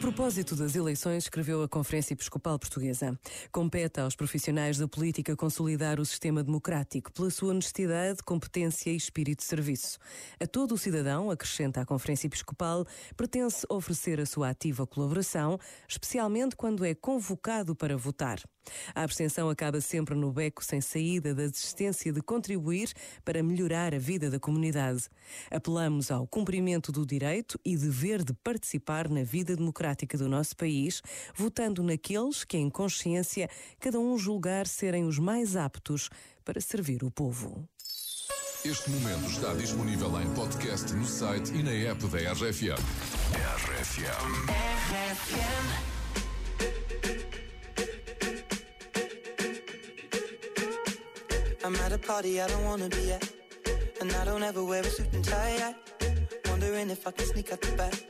propósito das eleições, escreveu a Conferência Episcopal Portuguesa. Compete aos profissionais da política consolidar o sistema democrático pela sua honestidade, competência e espírito de serviço. A todo o cidadão, acrescenta a Conferência Episcopal, pertence oferecer a sua ativa colaboração, especialmente quando é convocado para votar. A abstenção acaba sempre no beco sem saída da desistência de contribuir para melhorar a vida da comunidade. Apelamos ao cumprimento do direito e dever de participar na vida democrática do nosso país, votando naqueles que, em consciência, cada um julgar serem os mais aptos para servir o povo. Este momento está disponível em podcast no site e na app da RFM. RFM. RFM. I'm at a party I don't wanna be at. And I don't ever wear a suit and tie yet. Wondering if I can sneak out the back.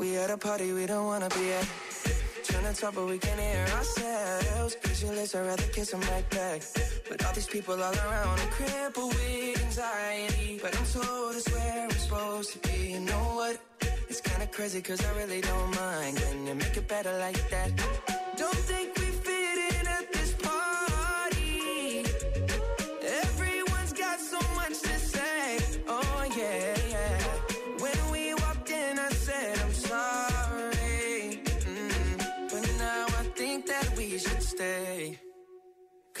We at a party we don't wanna be at. Trying to talk, but we can't hear ourselves. Pictureless, I'd rather kiss right back. But all these people all around, I'm crippled with anxiety. But I'm told it's where I'm supposed to be. You know what? It's kinda crazy, cause I really don't mind. Can you make it better like that?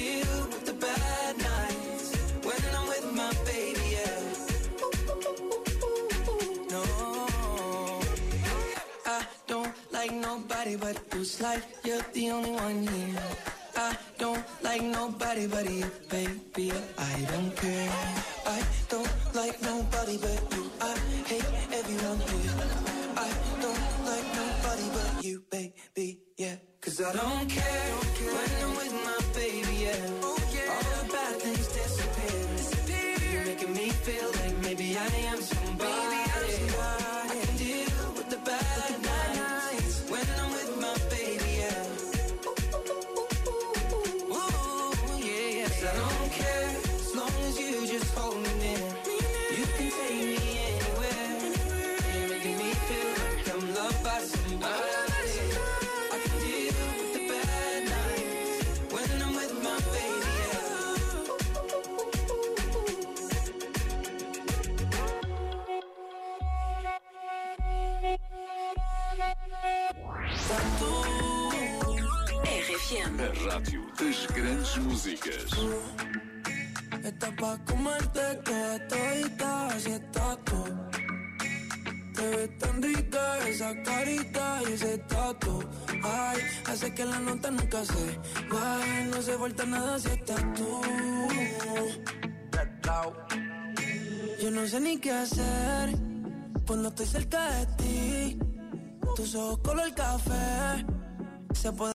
Deal with the bad nights when I'm with my baby, yeah. No, I don't like nobody but who's like you're the only one here. I don't like nobody but you, baby. I don't care. Don't care, when I'm with my baby, yeah. All the bad things disappear. You're making me feel like maybe I am somebody. I can deal with the bad nights when I'm with my baby, yeah. Ooh, yeah, yeah. I don't care as long as you just hold me near. RFM. A rádio das grandes músicas. Está pa' comerte toda todita, así está tú. Te ves tan rica esa carita y ese tatu. Ay, hace que la nota nunca se baje, no se vuelta nada si estás tú. Yo no sé ni qué hacer cuando estoy cerca de ti. Tus ojos color café. Se puede